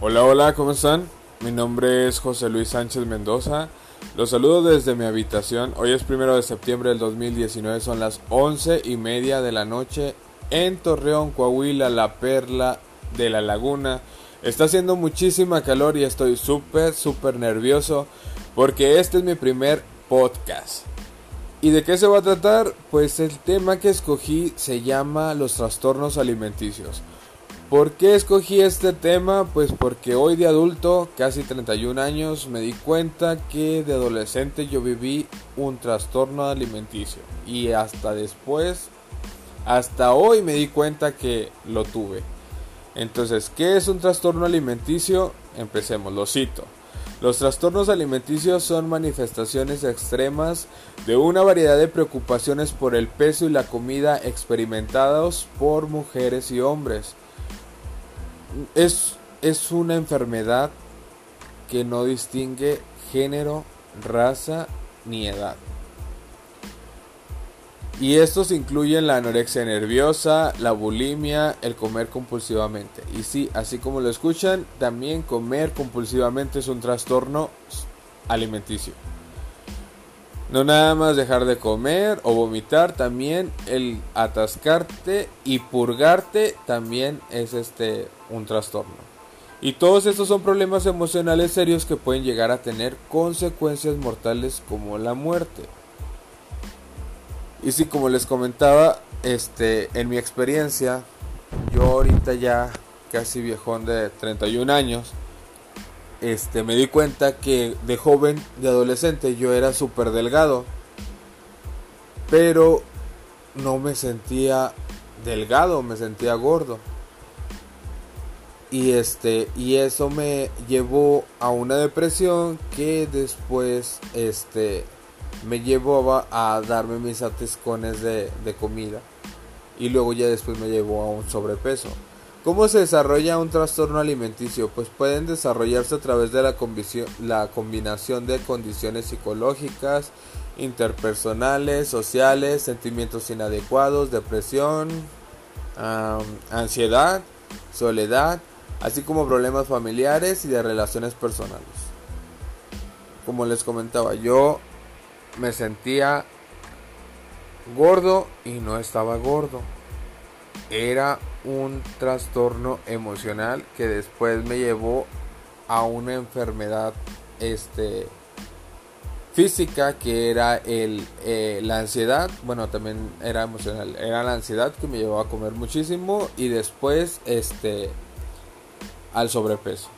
Hola, hola, ¿cómo están? Mi nombre es José Luis Sánchez Mendoza. Los saludo desde mi habitación. Hoy es primero de septiembre del 2019, son las once y media de la noche en Torreón, Coahuila, la perla de la laguna. Está haciendo muchísima calor y estoy súper, súper nervioso porque este es mi primer podcast. ¿Y de qué se va a tratar? Pues el tema que escogí se llama los trastornos alimenticios. ¿Por qué escogí este tema? Pues porque hoy de adulto, casi 31 años, me di cuenta que de adolescente yo viví un trastorno alimenticio. Y hasta después, hasta hoy me di cuenta que lo tuve. Entonces, ¿qué es un trastorno alimenticio? Empecemos, lo cito. Los trastornos alimenticios son manifestaciones extremas de una variedad de preocupaciones por el peso y la comida experimentados por mujeres y hombres es, es una enfermedad que no distingue género, raza ni edad. Y estos incluyen la anorexia nerviosa, la bulimia, el comer compulsivamente. Y sí, así como lo escuchan, también comer compulsivamente es un trastorno alimenticio. No nada más dejar de comer o vomitar, también el atascarte y purgarte también es este un trastorno. Y todos estos son problemas emocionales serios que pueden llegar a tener consecuencias mortales como la muerte. Y sí, como les comentaba, este en mi experiencia, yo ahorita ya casi viejón de 31 años, este, me di cuenta que de joven, de adolescente, yo era súper delgado. Pero no me sentía delgado, me sentía gordo. Y este, y eso me llevó a una depresión que después, este, me llevó a darme mis atiscones de, de comida. Y luego ya después me llevó a un sobrepeso. ¿Cómo se desarrolla un trastorno alimenticio? Pues pueden desarrollarse a través de la, combinación de condiciones psicológicas, interpersonales, sociales, sentimientos inadecuados, depresión, ansiedad, soledad, así como problemas familiares y de relaciones personales. Como les comentaba, yo me sentía gordo y no estaba gordo. Era un trastorno emocional que después me llevó a una enfermedad este física que era el, eh, la ansiedad. Bueno también era emocional era la ansiedad que me llevó a comer muchísimo y después este al sobrepeso.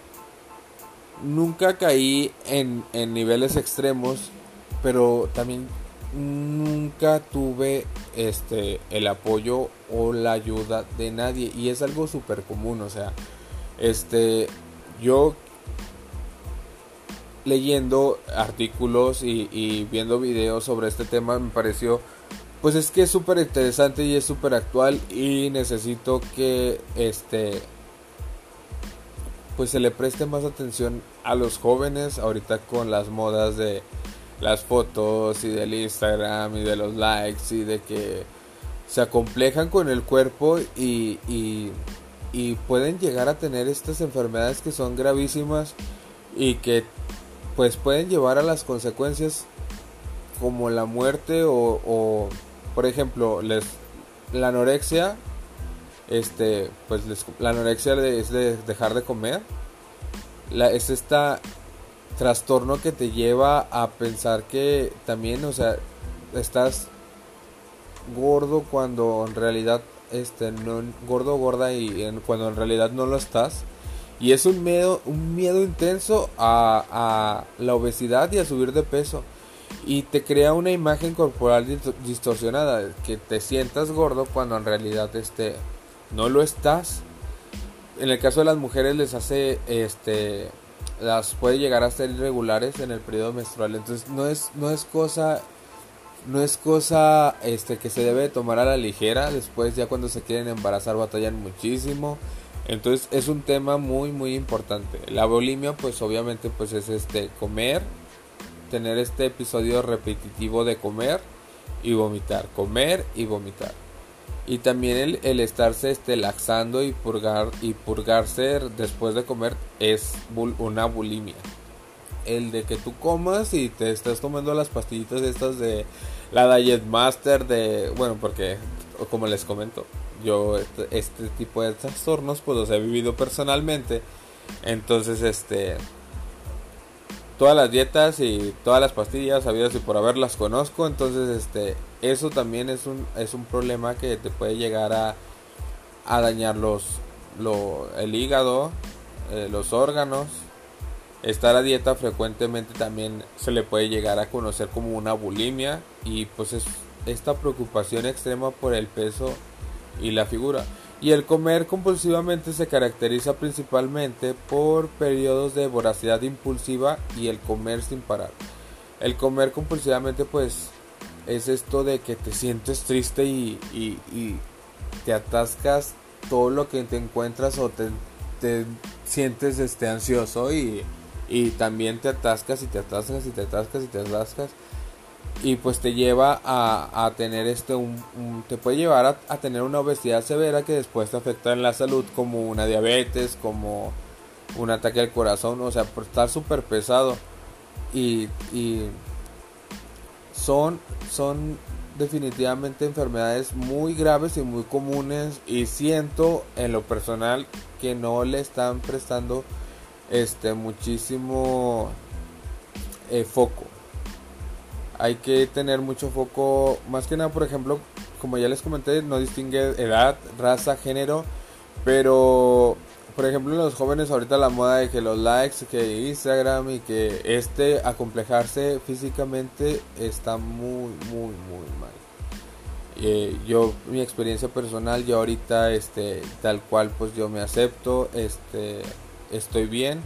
Nunca caí en, en niveles extremos pero también nunca tuve este el apoyo o la ayuda de nadie y es algo súper común o sea este yo leyendo artículos y, viendo videos sobre este tema me pareció pues es que es súper interesante y es súper actual y necesito que este pues se le preste más atención a los jóvenes ahorita con las modas de las fotos y del Instagram y de los likes y de que se acomplejan con el cuerpo y, y, pueden llegar a tener estas enfermedades que son gravísimas y que pues pueden llevar a las consecuencias como la muerte o, por ejemplo les la anorexia este pues la anorexia es de dejar de comer. La, es esta trastorno que te lleva a pensar que también, o sea, estás gordo cuando en realidad este no gordo gorda y cuando en realidad no lo estás. Y es un miedo un miedo intenso a, a, la obesidad y a subir de peso. Y te crea una imagen corporal distorsionada que te sientas gordo cuando en realidad este no lo estás. En el caso de las mujeres les hace este las puede llegar a ser irregulares en el periodo menstrual. Entonces no es, no es cosa no es cosa este que se debe tomar a la ligera. Después ya cuando se quieren embarazar batallan muchísimo. Entonces es un tema muy muy importante. La bulimia pues obviamente pues es este comer, tener este episodio repetitivo de comer y vomitar, comer y vomitar. Y también el, el estarse este, laxando y, purgar, y purgarse después de comer es una bulimia. El de que tú comas y te estás tomando las pastillitas estas de la Diet Master, de, bueno, porque como les comento, yo este, este tipo de trastornos pues los he vivido personalmente. Entonces, este todas las dietas y todas las pastillas sabidas y por haberlas conozco, entonces este eso también es un es un problema que te puede llegar a, a dañar los lo, el hígado, eh, los órganos. Estar a dieta frecuentemente también se le puede llegar a conocer como una bulimia y pues es esta preocupación extrema por el peso y la figura. Y el comer compulsivamente se caracteriza principalmente por periodos de voracidad impulsiva y el comer sin parar. El comer compulsivamente pues es esto de que te sientes triste y, te atascas todo lo que te encuentras o te, te sientes este, ansioso y, también te atascas y te atascas y te atascas y te atascas pues te lleva a, a tener este un, te puede llevar a, tener una obesidad severa que después te afecta en la salud como una diabetes como un ataque al corazón o sea por estar súper pesado. Y, y son son definitivamente enfermedades muy graves y muy comunes y siento en lo personal que no le están prestando este muchísimo eh, foco hay que tener mucho foco, más que nada, por ejemplo, como ya les comenté, no distingue edad, raza, género, pero por ejemplo los jóvenes ahorita la moda de que los likes, que Instagram y que este acomplejarse físicamente está muy, muy, muy mal. Eh, yo, mi experiencia personal, yo ahorita, este, tal cual, pues yo me acepto, este, estoy bien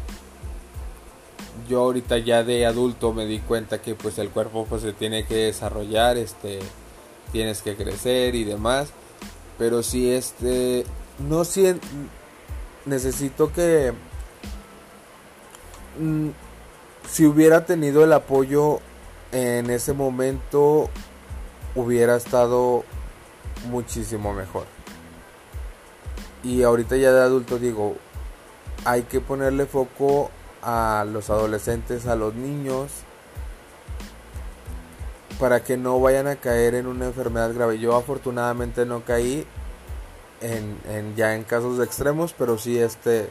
yo ahorita ya de adulto me di cuenta que pues el cuerpo pues se tiene que desarrollar, este, tienes que crecer y demás, pero si este, no si necesito que mm, si hubiera tenido el apoyo en ese momento hubiera estado muchísimo mejor. Y ahorita ya de adulto digo, hay que ponerle foco a los adolescentes, a los niños, para que no vayan a caer en una enfermedad grave. Yo afortunadamente no caí en, ya en casos extremos, pero sí este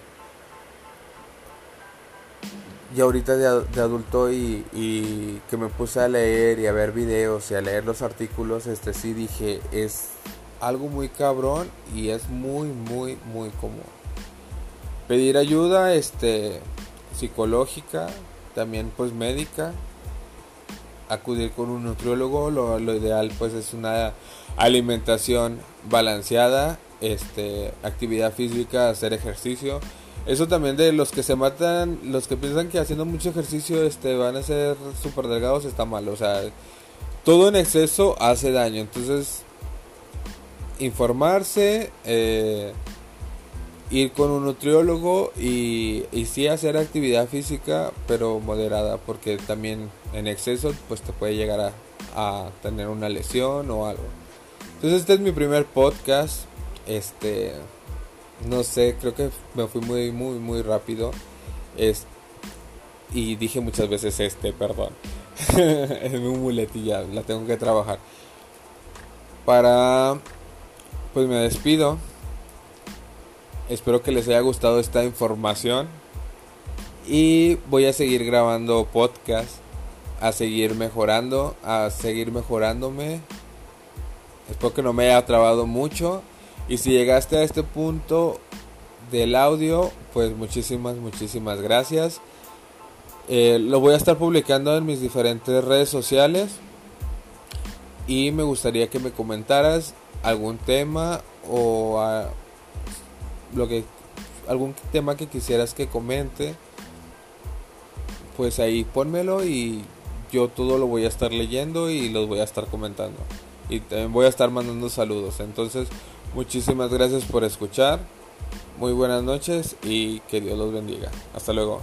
y ahorita de, adulto y, y, que me puse a leer y a ver videos y a leer los artículos, este sí dije, es algo muy cabrón y es muy, muy, muy común. Pedir ayuda, este, psicológica, también pues médica, acudir con un nutriólogo, lo, ideal pues es una alimentación balanceada, este, actividad física, hacer ejercicio. Eso también de los que se matan, los que piensan que haciendo mucho ejercicio este, van a ser súper delgados está mal. O sea, todo en exceso hace daño. Entonces, informarse, eh, ir con un nutriólogo y, y sí hacer actividad física, pero moderada, porque también en exceso pues te puede llegar a, tener una lesión o algo. Entonces este es mi primer podcast. Este, no sé, creo que me fui muy, muy, muy rápido. Es, y dije muchas veces este, perdón. es mi muletilla, la tengo que trabajar. Para, pues me despido. Espero que les haya gustado esta información. Y voy a seguir grabando podcast. A seguir mejorando. A seguir mejorándome. Espero que no me haya trabado mucho. Y si llegaste a este punto del audio, pues muchísimas, muchísimas gracias. Eh, lo voy a estar publicando en mis diferentes redes sociales. Y me gustaría que me comentaras algún tema o lo que algún tema que quisieras que comente, pues ahí pónmelo y yo todo lo voy a estar leyendo y los voy a estar comentando. Y también voy a estar mandando saludos. Entonces, muchísimas gracias por escuchar. Muy buenas noches y que Dios los bendiga. Hasta luego.